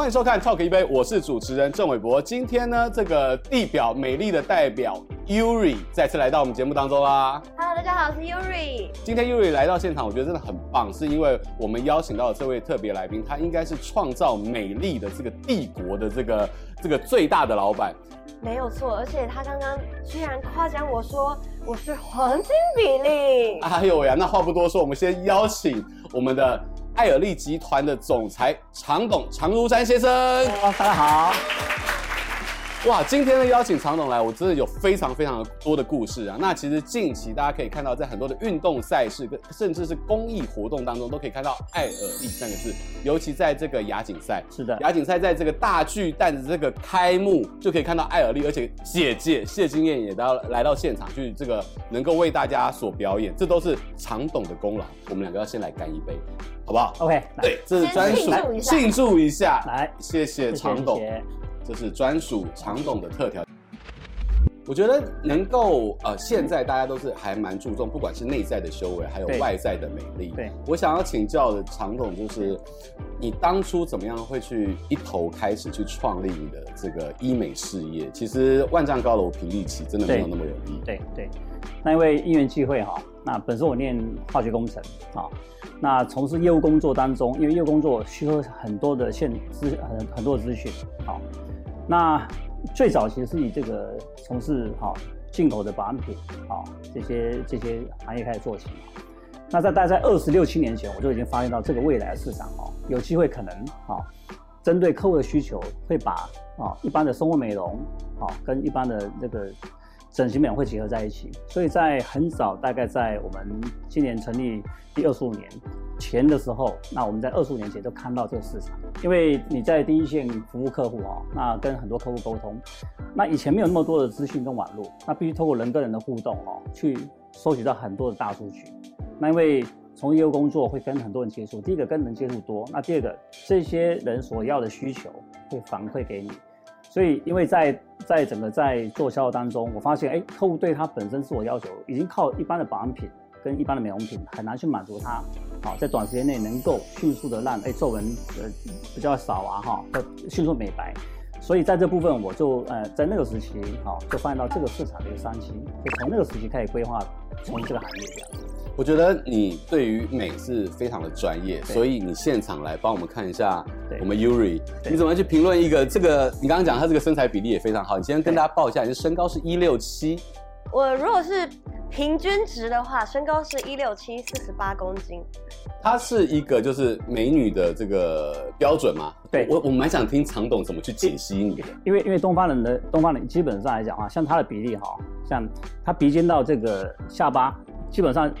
欢迎收看《Talk 一杯》，我是主持人郑伟博。今天呢，这个地表美丽的代表 Yuri 再次来到我们节目当中啦。Hello，大家好，我是 Yuri。今天 Yuri 来到现场，我觉得真的很棒，是因为我们邀请到的这位特别来宾，他应该是创造美丽的这个帝国的这个这个最大的老板。没有错，而且他刚刚居然夸奖我说我是黄金比例。哎呦呀，那话不多说，我们先邀请我们的艾尔利集团的总裁常董常如山先生。大家好。哇，今天呢邀请常董来，我真的有非常非常多的故事啊。那其实近期大家可以看到，在很多的运动赛事跟甚至是公益活动当中，都可以看到艾尔利三个字。尤其在这个亚锦赛，是的，亚锦赛在这个大巨蛋的这个开幕，就可以看到艾尔利，而且姐姐谢金燕也到来到现场去，这个能够为大家所表演，这都是常董的功劳。我们两个要先来干一杯，好不好？OK，对，这是专属庆祝一下，来，谢谢常董。这是专属常董的特调。我觉得能够呃，现在大家都是还蛮注重，不管是内在的修为，还有外在的美丽。对，我想要请教的常董就是，你当初怎么样会去一头开始去创立你的这个医美事业？其实万丈高楼平地起，真的没有那么容易。对对，那因为因缘际会哈，那本身我念化学工程啊，那从事业务工作当中，因为业务工作需要很多的现资很很多的资讯，好。那最早其实是以这个从事哈进口的保养品啊这些这些行业开始做起。那在大概在二十六七年前，我就已经发现到这个未来的市场哦，有机会可能啊，针对客户的需求，会把啊一般的生活美容啊跟一般的这个整形美容会结合在一起。所以在很早，大概在我们今年成立第二十五年。前的时候，那我们在二十五年前就看到这个市场，因为你在第一线服务客户啊，那跟很多客户沟通，那以前没有那么多的资讯跟网络，那必须透过人跟人的互动哦，去收集到很多的大数据。那因为从业务工作会跟很多人接触，第一个跟人接触多，那第二个这些人所要的需求会反馈给你，所以因为在在整个在做销售当中，我发现哎，客户对他本身自我要求已经靠一般的保养品跟一般的美容品很难去满足他。好，在短时间内能够迅速的让哎皱纹呃比较少啊哈，迅速美白，所以在这部分我就呃在那个时期好就发现到这个市场的一个商机，就从那个时期开始规划从这个行业这样。我觉得你对于美是非常的专业，所以你现场来帮我们看一下我们 Yuri，你怎么去评论一个这个你刚刚讲他这个身材比例也非常好，你今天跟大家报一下，你的身高是一六七，我如果是。平均值的话，身高是一六七，四十八公斤。它是一个就是美女的这个标准吗？对，我我蛮想听常董怎么去解析你的。因为因为东方人的东方人基本上来讲啊，像他的比例哈，像他鼻尖到这个下巴，基本上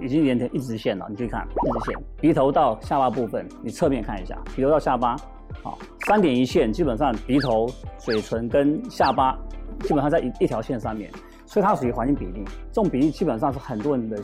已经连成一直线了。你去看一直线，鼻头到下巴部分，你侧面看一下，鼻头到下巴，好，三点一线，基本上鼻头、嘴唇跟下巴基本上在一一条线上面。所以它属于黄金比例，这种比例基本上是很多人的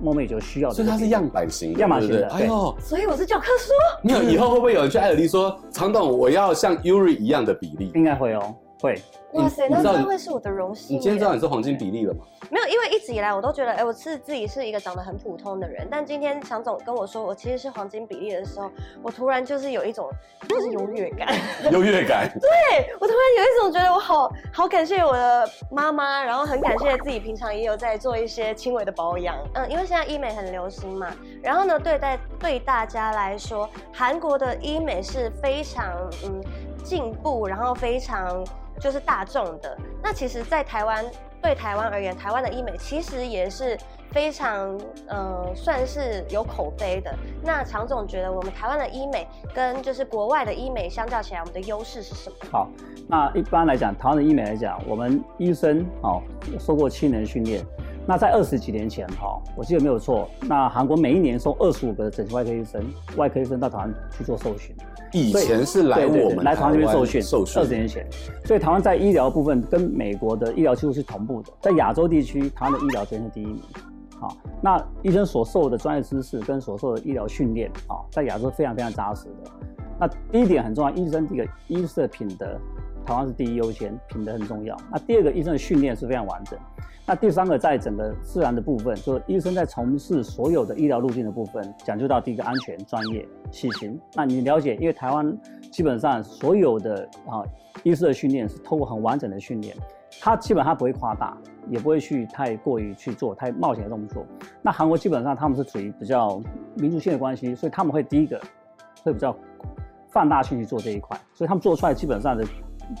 梦寐以求需要的。所以它是样板型，样板型的。哎呦，所以我是教科书。没有，以后会不会有人去艾尔利说，常董我要像 Yuri 一样的比例？应该会哦。会，哇塞，那真会是我的荣幸。你今天知道你是黄金比例了吗？没有，因为一直以来我都觉得，哎、欸，我是自己是一个长得很普通的人。但今天常总跟我说我其实是黄金比例的时候，我突然就是有一种就是优越感。优越感。对，我突然有一种觉得我好好感谢我的妈妈，然后很感谢自己平常也有在做一些轻微的保养。嗯，因为现在医美很流行嘛，然后呢，对待对大家来说，韩国的医美是非常嗯进步，然后非常。就是大众的，那其实，在台湾对台湾而言，台湾的医美其实也是非常，呃，算是有口碑的。那常总觉得，我们台湾的医美跟就是国外的医美相较起来，我们的优势是什么？好，那一般来讲，台湾的医美来讲，我们医生哦，受过七年训练。那在二十几年前哈，我记得没有错，那韩国每一年送二十五个整形外科医生，外科医生到台湾去做受训。以前是来我们来台湾这边受训，受训。二十年前，所以台湾在医疗部分跟美国的医疗技术是同步的，在亚洲地区，台湾的医疗真是第一名。好，那医生所受的专业知识跟所受的医疗训练啊，在亚洲非常非常扎实的。那第一点很重要，医生这个医师的品德台湾是第一优先，品德很重要。那第二个，医生的训练是非常完整。那第三个，在整个自然的部分，就是医生在从事所有的医疗路径的部分，讲究到第一个安全、专业、细心。那你了解，因为台湾基本上所有的啊医师的训练是透过很完整的训练，他基本上不会夸大，也不会去太过于去做太冒险的动作。那韩国基本上他们是属于比较民族性的关系，所以他们会第一个会比较放大去去做这一块，所以他们做出来基本上的。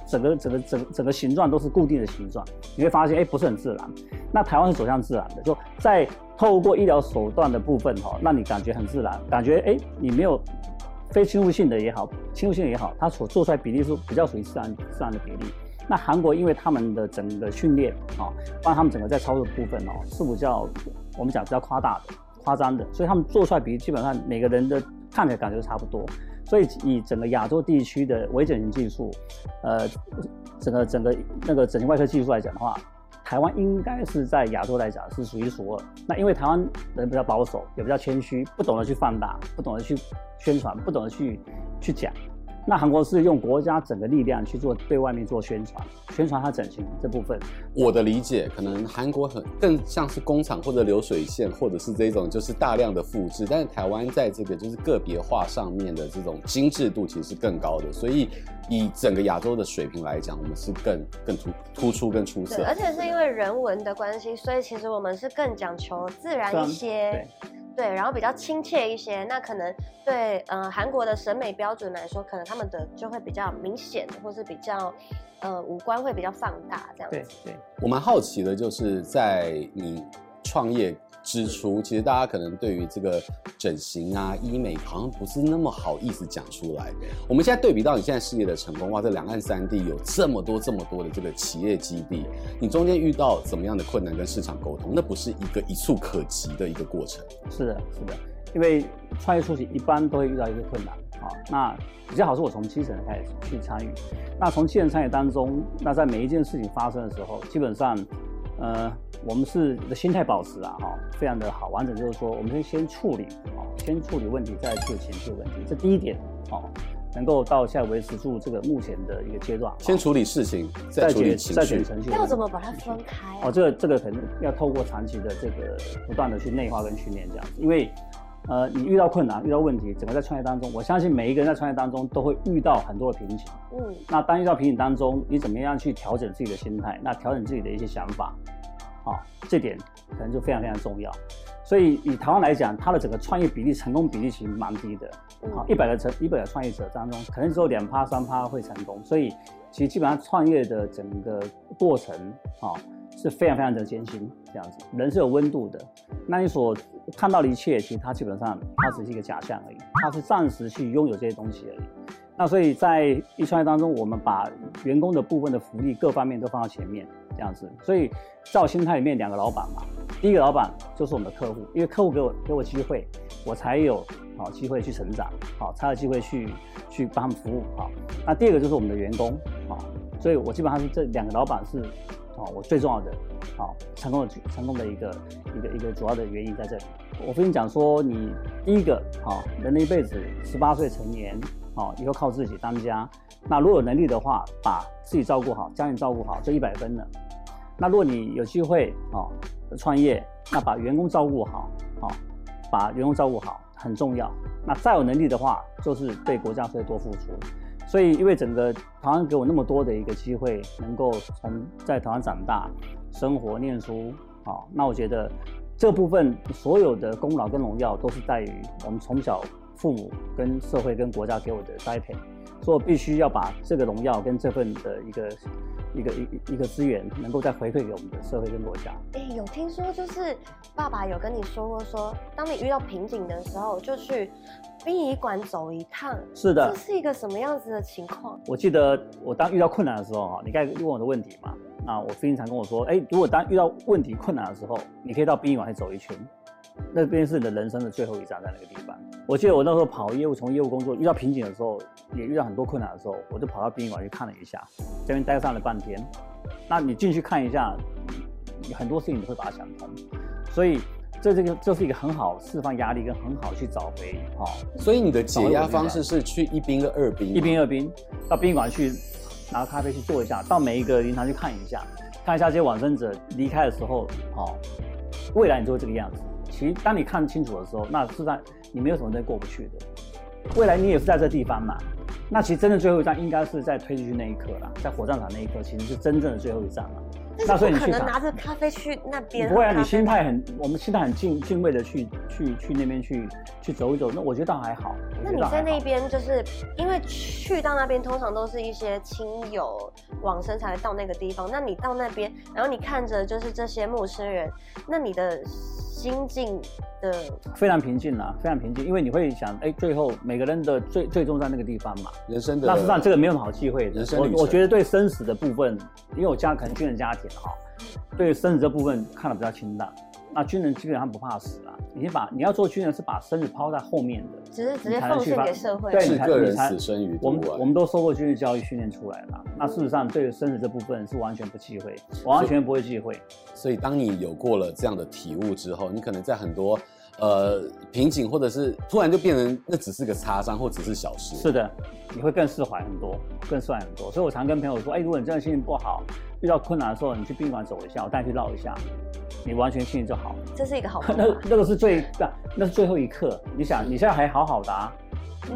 整个整个整个整个形状都是固定的形状，你会发现，哎，不是很自然。那台湾是走向自然的，就在透过医疗手段的部分，哈，让你感觉很自然，感觉，哎，你没有非侵入性的也好，侵入性也好，它所做出来比例是比较属于自然自然的比例。那韩国因为他们的整个训练，啊，包括他们整个在操作的部分，哦，是比较我们讲比较夸大的、夸张的，所以他们做出来比例基本上每个人的看起来感觉都差不多。所以以整个亚洲地区的微整形技术，呃，整个整个那个整形外科技术来讲的话，台湾应该是在亚洲来讲是数一数二。那因为台湾人比较保守，也比较谦虚，不懂得去放大，不懂得去宣传，不懂得去去讲。那韩国是用国家整个力量去做对外面做宣传，宣传它整形这部分。我的理解，可能韩国很更像是工厂或者流水线，或者是这种就是大量的复制。但是台湾在这个就是个别化上面的这种精致度其实是更高的，所以以整个亚洲的水平来讲，我们是更更突突出更出色。而且是因为人文的关系，所以其实我们是更讲求自然一些。对，然后比较亲切一些，那可能对，呃，韩国的审美标准来说，可能他们的就会比较明显，或是比较，呃，五官会比较放大这样子。对对，我蛮好奇的，就是在你创业。支出其实大家可能对于这个整形啊、医美好像不是那么好意思讲出来。我们现在对比到你现在事业的成功，哇，这两岸三地有这么多这么多的这个企业基地，你中间遇到怎么样的困难跟市场沟通？那不是一个一蹴可及的一个过程。是的，是的，因为创业初期一般都会遇到一个困难啊。那比较好是我从基层开始去参与，那从基层参与当中，那在每一件事情发生的时候，基本上。呃，我们是的心态保持啊，哈，非常的好，完整就是说，我们先先处理，哦，先处理问题，再去解决问题，这第一点，哦，能够到现在维持住这个目前的一个阶段，先处理事情，再处理情绪，再程序，要怎么把它分开？哦，这个这个可能要透过长期的这个不断的去内化跟训练这样子，因为。呃，你遇到困难、遇到问题，整个在创业当中，我相信每一个人在创业当中都会遇到很多的瓶颈。嗯，那当遇到瓶颈当中，你怎么样去调整自己的心态？那调整自己的一些想法，啊，这点可能就非常非常重要。所以以台湾来讲，它的整个创业比例、成功比例其实蛮低的。好，一百个成一百个创业者当中，可能只有两趴、三趴会成功。所以其实基本上创业的整个过程，啊。是非常非常的艰辛，这样子，人是有温度的。那你所看到的一切，其实它基本上它只是一个假象而已，它是暂时去拥有这些东西而已。那所以在一创业当中，我们把员工的部分的福利各方面都放到前面，这样子。所以在我心态里面，两个老板嘛，第一个老板就是我们的客户，因为客户给我给我机会，我才有好机会去成长，好才有机会去去帮他们服务。好，那第二个就是我们的员工，好，所以我基本上是这两个老板是。啊，我最重要的，啊，成功的成功的一个一个一个主要的原因在这里。我跟你讲说，你第一个，啊，人的一辈子十八岁成年，啊，以后靠自己当家。那如果有能力的话，把自己照顾好，家人照顾好，这一百分了。那如果你有机会，啊，创业，那把员工照顾好，啊，把员工照顾好很重要。那再有能力的话，就是对国家会多付出。所以，因为整个台湾给我那么多的一个机会，能够从在台湾长大、生活、念书，好，那我觉得这部分所有的功劳跟荣耀都是在于我们从小父母跟社会跟国家给我的栽培，所以我必须要把这个荣耀跟这份的一个一个一一个资源，能够再回馈给我们的社会跟国家。哎，有听说就是爸爸有跟你说过说，说当你遇到瓶颈的时候，就去。殡仪馆走一趟，是的，这是一个什么样子的情况？我记得我当遇到困难的时候，哈，你刚才问我的问题嘛，那我父亲常跟我说，哎，如果当遇到问题困难的时候，你可以到殡仪馆去走一圈，那边是你的人生的最后一站，在那个地方。我记得我那时候跑业务，从业务工作遇到瓶颈的时候，也遇到很多困难的时候，我就跑到殡仪馆去看了一下，这边待上了半天。那你进去看一下，很多事情你会把它想通，所以。这这个这是一个很好释放压力跟很好去找回哈，所以你的解压方式是去一兵跟二兵，一兵二兵到殡仪馆去拿咖啡去做一下，到每一个灵堂去看一下，看一下这些往生者离开的时候，哦，未来你就会这个样子。其实当你看清楚的时候，那是在你没有什么东西过不去的。未来你也是在这地方嘛。那其实真的最后一站应该是在推进去那一刻了，在火葬场那一刻，其实是真正的最后一站了。那所以你可能拿着咖啡去那边？不会啊，你心态很，我们心态很敬敬畏的去去去那边去去走一走，那我觉得倒还好。那你在那边就是因为去到那边，通常都是一些亲友往生才会到那个地方。那你到那边，然后你看着就是这些陌生人，那你的心境。的非常平静啊，非常平静，因为你会想，哎、欸，最后每个人的最最终在那个地方嘛，人生的。那实际上这个没有什么好忌讳的。人生我我觉得对生死的部分，因为我家可能军人家庭哈，对生死这部分看得比较清淡。那军人基本上不怕死啊，你把你要做军人是把生死抛在后面的，只是直接奉献给社会。对，是个人死生于。我们我们都受过军事教育训练出来了，那事实上对生死这部分是完全不忌讳，完全不会忌讳。所以当你有过了这样的体悟之后，你可能在很多。呃，瓶颈或者是突然就变成那只是个擦伤或只是小事，是的，你会更释怀很多，更释怀很多。所以我常跟朋友说，哎，如果你真的心情不好，遇到困难的时候，你去宾馆走一下，我带你去绕一下，你完全心情就好。这是一个好 那那个是最那那是最后一刻。你想你现在还好好的啊。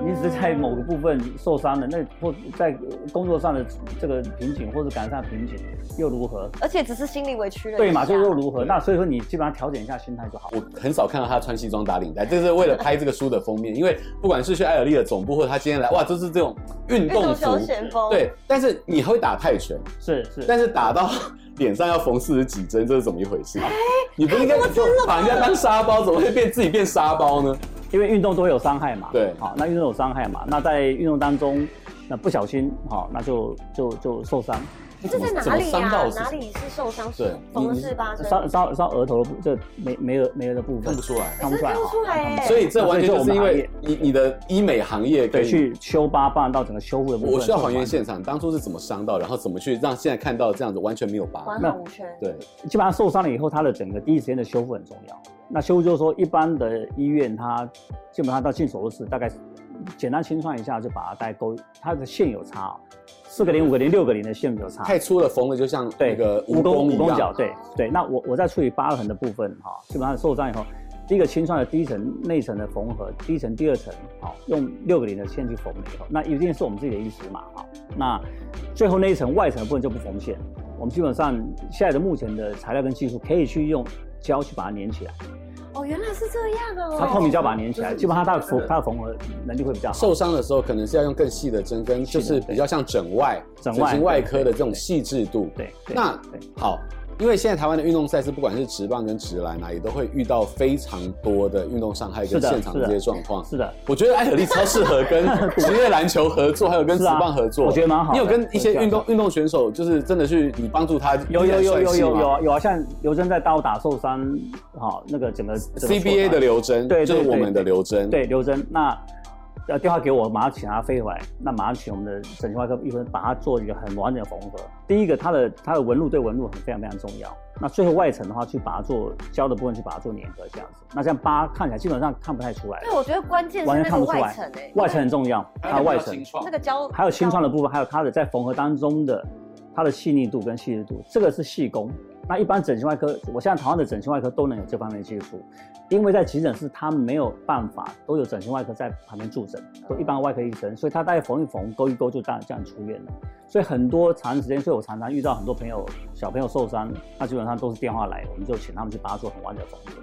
你只是在某个部分受伤了，那或在工作上的这个瓶颈，或者感情上瓶颈又如何？而且只是心理委屈了。对嘛，就又如何？那所以说你基本上调整一下心态就好。我很少看到他穿西装打领带，这是为了拍这个书的封面，因为不管是去艾尔利的总部，或者他今天来，哇，就是这种运动服。休闲风。对，但是你会打泰拳，是是，但是打到脸上要缝四十几针，这是怎么一回事？哎，你不应该把人家当沙包，怎么会变自己变沙包呢？因为运动都会有伤害嘛，对，好，那运动有伤害嘛，那在运动当中，那不小心，好，那就就就受伤。这在哪里呀？哪里是受伤？是缝了四八针，伤伤伤额头的部，这没没额没额的部分看不出来，看不出来，看不出来。所以这完全就是因为你你的医美行业可以去修疤，帮到整个修复的部分。我需要还原现场，当初是怎么伤到，然后怎么去让现在看到这样子完全没有疤，完好无缺。对，基本上受伤了以后，它的整个第一时间的修复很重要。那修复就是说，一般的医院它基本上到进手术室，大概简单清创一下就把它带勾，它的线有差。四个零、五个零、六个零的线有差，太粗了，缝的就像那个蜈蚣蜈蚣脚。对对，那我我在处理疤痕的部分哈，基本上受伤以后，第一个清创的第一层内层的缝合，第一层、第二层，好，用六个零的线去缝了以后，那一定是我们自己的医师嘛，哈，那最后那一层外层的部分就不缝线，我们基本上现在的目前的材料跟技术可以去用胶去把它粘起来。哦，原来是这样哦。它透明胶把它粘起来，基本上它的缝它的缝合能力会比较好。受伤的时候可能是要用更细的针，跟就是比较像整外整形外科的这种细致度。对，那好。因为现在台湾的运动赛事，不管是直棒跟直篮啊，也都会遇到非常多的运动伤害跟现场的这些状况。是的，我觉得艾可丽超适合跟 职业篮球合作，还有跟直棒合作。我觉得蛮好。你有跟一些运动运动选手，就是真的去你帮助他？有有有有有有啊有啊，像刘真在刀打受伤，好那个整个 CBA 的刘真，对，就是我们的刘真。对刘真那。要电话给我，马上请他飞回来。那马上请我们的整形外科医生把它做一个很完整的缝合。第一个，它的它的纹路对纹路很非常非常重要。那最后外层的话，去把它做胶的部分，去把它做粘合这样子。那这样疤看起来基本上看不太出来。对，我觉得关键是那个外层诶，外层很重要，它的外层那个胶还有清创的部分，还有它的在缝合当中的它的细腻度跟细致度，这个是细工。那一般整形外科，我现在台湾的整形外科都能有这方面的技术，因为在急诊室他没有办法都有整形外科在旁边驻诊，都一般外科医生，所以他大概缝一缝、勾一勾就这样这样出院了。所以很多长时间，所以我常常遇到很多朋友小朋友受伤，那基本上都是电话来，我们就请他们去把它做很完整的缝合。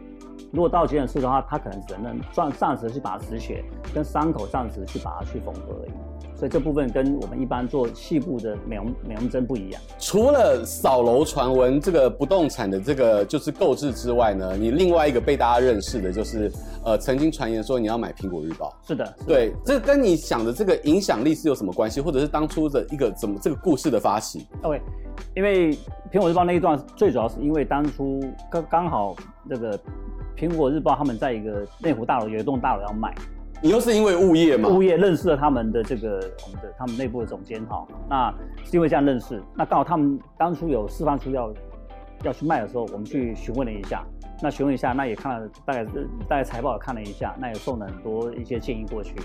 如果到急诊室的话，他可能只能暂暂时去把它止血，跟伤口暂时去把它去缝合而已。所以这部分跟我们一般做细部的美容美容针不一样。除了扫楼传闻这个不动产的这个就是购置之外呢，你另外一个被大家认识的就是，呃，曾经传言说你要买苹果日报。是的，是的对，这跟你想的这个影响力是有什么关系？或者是当初的一个怎么这个故事的发起？OK，因为苹果日报那一段最主要是因为当初刚刚好那个苹果日报他们在一个内湖大楼有一栋大楼要卖。你又是因为物业嘛？物业认识了他们的这个我们的他们内部的总监哈，那是因为这样认识。那刚好他们当初有释放出要要去卖的时候，我们去询问了一下。那询问一下，那也看了大概大概财报也看了一下，那也送了很多一些建议过去。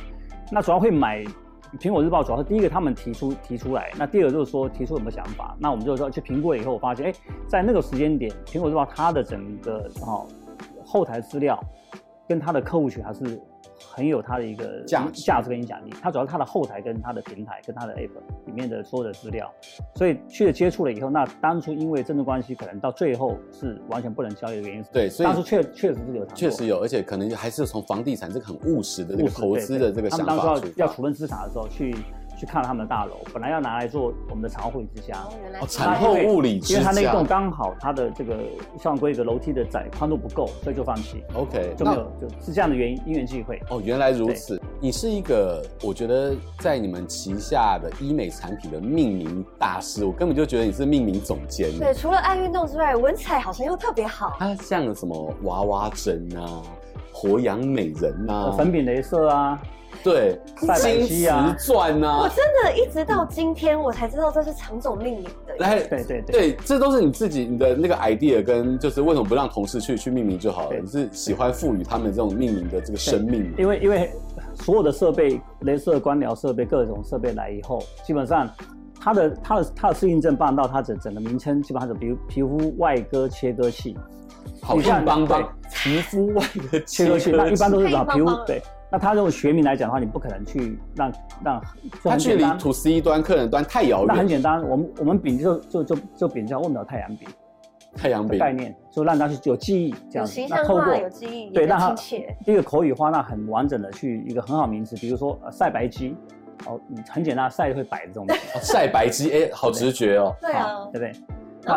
那主要会买苹果日报主要是第一个他们提出提出来，那第二个就是说提出什么想法，那我们就说去评估了以后，我发现哎，在那个时间点，苹果日报它的整个哦后台资料跟它的客户群还是。很有它的一个价价值跟影响力，它主要是它的后台跟它的平台跟它的 App 里面的所有的资料，所以去了接触了以后，那当初因为政治关系，可能到最后是完全不能交易的原因。对，所以当初确确实是有，确实有，而且可能还是从房地产这个很务实的这个投资的这个想法，他们当初要要处分资产的时候去。去看了他们的大楼，本来要拿来做我们的产后护理之家。哦，原来产后护理之家，因为它那一栋刚好它的这个消防规格楼梯的窄宽度不够，所以就放弃。OK，就没有，就是这样的原因，因缘际会。哦，原来如此。你是一个，我觉得在你们旗下的医美产品的命名大师，我根本就觉得你是命名总监。对，除了爱运动之外，文采好像又特别好。它像什么娃娃针啊，活氧美人啊，粉饼镭射啊。对，金瓷钻啊！我真的一直到今天我才知道这是常总命名的。来，对对对，对，这都是你自己你的那个 idea，跟就是为什么不让同事去去命名就好了？你是喜欢赋予他们这种命名的这个生命？因为因为所有的设备，镭射、光疗设备，各种设备来以后，基本上它的它的它的适应症办到它整整个名称，基本上是比如皮肤外割切割器，好像邦邦皮肤 外割 切割器，那一般都是把皮肤对。那他这种学名来讲的话，你不可能去让让他距离 to C 端客人端太遥远。那很简单，我们我们饼就就就就饼叫问不了太阳饼，太阳饼。概念就让他去有记忆这样子，有形象化，有记忆，对，让他第一个口语化，那很完整的去一个很好名词，比如说晒白鸡，哦，很简单，晒会摆的这种 晒白鸡，哎，好直觉哦，对啊，对不对？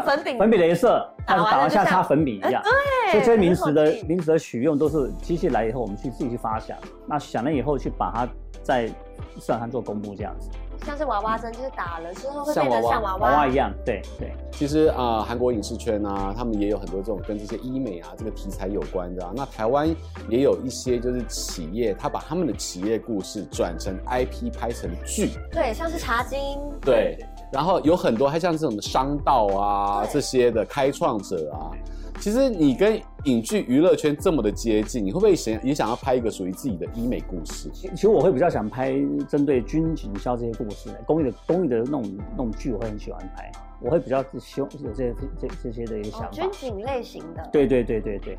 粉饼粉饼镭射，像打完下擦粉饼一样，对，所以这些名词的名词的取用都是机器来以后，我们去自己去发想，那想了以后去把它在市场上做公布这样子。像是娃娃针，就是打了之后会变得像娃娃，娃娃一样，对对。其实啊，韩国影视圈啊，他们也有很多这种跟这些医美啊这个题材有关的啊。那台湾也有一些就是企业，他把他们的企业故事转成 IP 拍成剧，对，像是茶金，对。然后有很多，还像这种的商道啊，这些的开创者啊，其实你跟影剧娱乐圈这么的接近，你会不会想也想要拍一个属于自己的医美故事？其实我会比较想拍针对军警消这些故事，公益的公益的那种那种剧，我会很喜欢拍。我会比较希望有这些这这些的一个想法。军警类型的。对对对对对。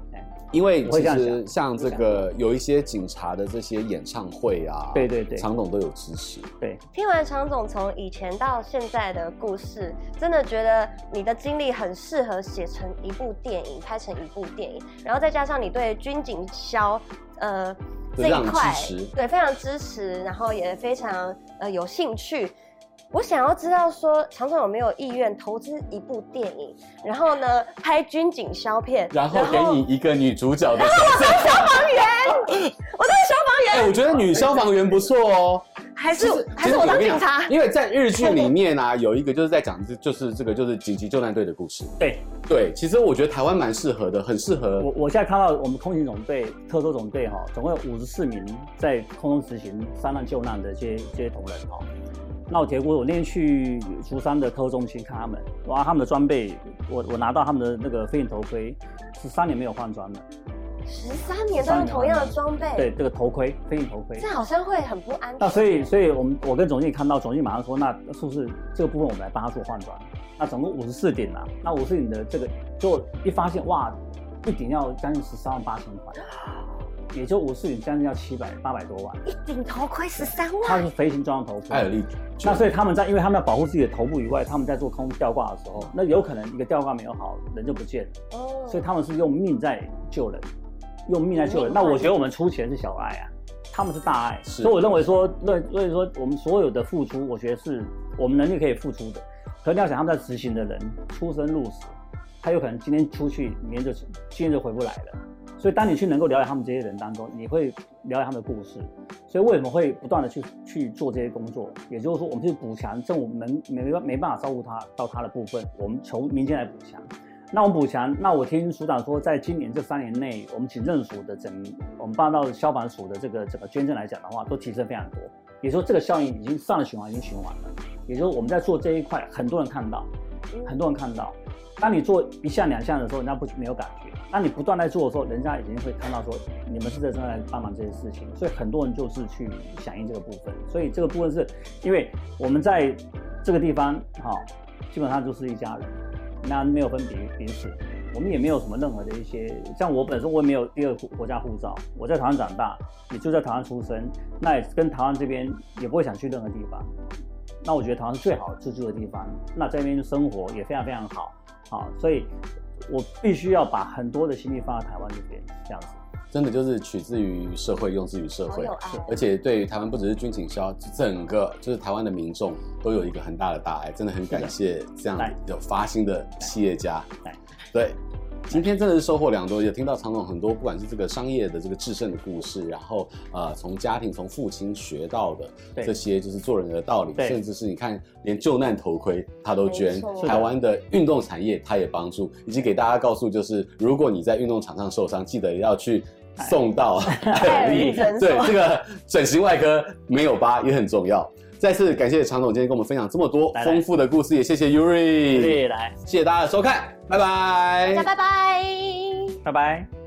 因为其实像这个有一些警察的这些演唱会啊，对对对，常总都有支持。对，听完常总从以前到现在的故事，真的觉得你的经历很适合写成一部电影，拍成一部电影。然后再加上你对军警消呃这一块，对，非常支持，然后也非常呃有兴趣。我想要知道说，常常有没有意愿投资一部电影，然后呢，拍军警消片，然后给你一个女主角的角色。我是消防员，我是消防员。哎、欸，我觉得女消防员不错哦。还是还是我当警察？因为在日剧里面啊，有一个就是在讲，就是这个就是紧急救难队的故事。对对，其实我觉得台湾蛮适合的，很适合。我我现在看到我们空勤总队、特搜总队哈，总共有五十四名在空中执行山难救难的这些这些同仁哈。那我结果我那天去竹山的特搜中心看他们，哇，他们的装备，我我拿到他们的那个飞行头盔，十三年没有换装了，十三年都用同样的装备，对，这个头盔，飞行头盔，这好像会很不安全。那所以，所以我们我跟总经理看到，总经理马上说，那是不是这个部分我们来帮他做换装？那总共五十四顶啊，那五十四顶的这个，就一发现哇，一顶要将近十三万八千块。也就五四零将近要七百八百多万，一顶头盔十三万，它是飞行装的头盔。艾尔利，那所以他们在，因为他们要保护自己的头部以外，他们在做空吊挂的时候，那有可能一个吊挂没有好，人就不见了。哦，所以他们是用命在救人，用命在救人。那我觉得我们出钱是小爱啊，他们是大爱。所以我认为说，认所以说我们所有的付出，我觉得是我们能力可以付出的。可是你要想他们在执行的人出生入死，他有可能今天出去，明天就今天就回不来了。所以，当你去能够了解他们这些人当中，你会了解他们的故事。所以，为什么会不断的去去做这些工作？也就是说，我们去补强政府能没没没办法照顾他到他的部分，我们求民间来补强。那我们补强，那我听署长说，在今年这三年内，我们警政署的整，我们办到消防署的这个整个捐赠来讲的话，都提升非常多。也就是说，这个效应已经上了循环，已经循环了。也就是说，我们在做这一块，很多人看到。很多人看到。当你做一项两项的时候，人家不没有感觉；当你不断在做的时候，人家已经会看到说你们是在正在帮忙这些事情。所以很多人就是去响应这个部分。所以这个部分是因为我们在这个地方，哈，基本上就是一家人，那没有分彼彼此。我们也没有什么任何的一些，像我本身我也没有第二个国家护照，我在台湾长大，也就在台湾出生，那也跟台湾这边也不会想去任何地方。那我觉得台湾是最好自住的地方，那在那边生活也非常非常好。好，所以我必须要把很多的心力放在台湾这边，这样子，真的就是取之于社会，用之于社会，而且对于台湾不只是军警消，整个就是台湾的民众都有一个很大的大爱，真的很感谢这样有发心的企业家，对。今天真的是收获良多，也听到常总很多，不管是这个商业的这个制胜的故事，然后呃，从家庭从父亲学到的这些就是做人的道理，甚至是你看连救难头盔他都捐，台湾的运动产业他也帮助，以及给大家告诉就是，如果你在运动场上受伤，记得要去送到 对 这个整形外科没有疤也很重要。再次感谢常总今天跟我们分享这么多丰富的故事，也谢谢 Yuri，谢谢来，谢谢大家的收看，拜拜，大家拜拜，拜拜。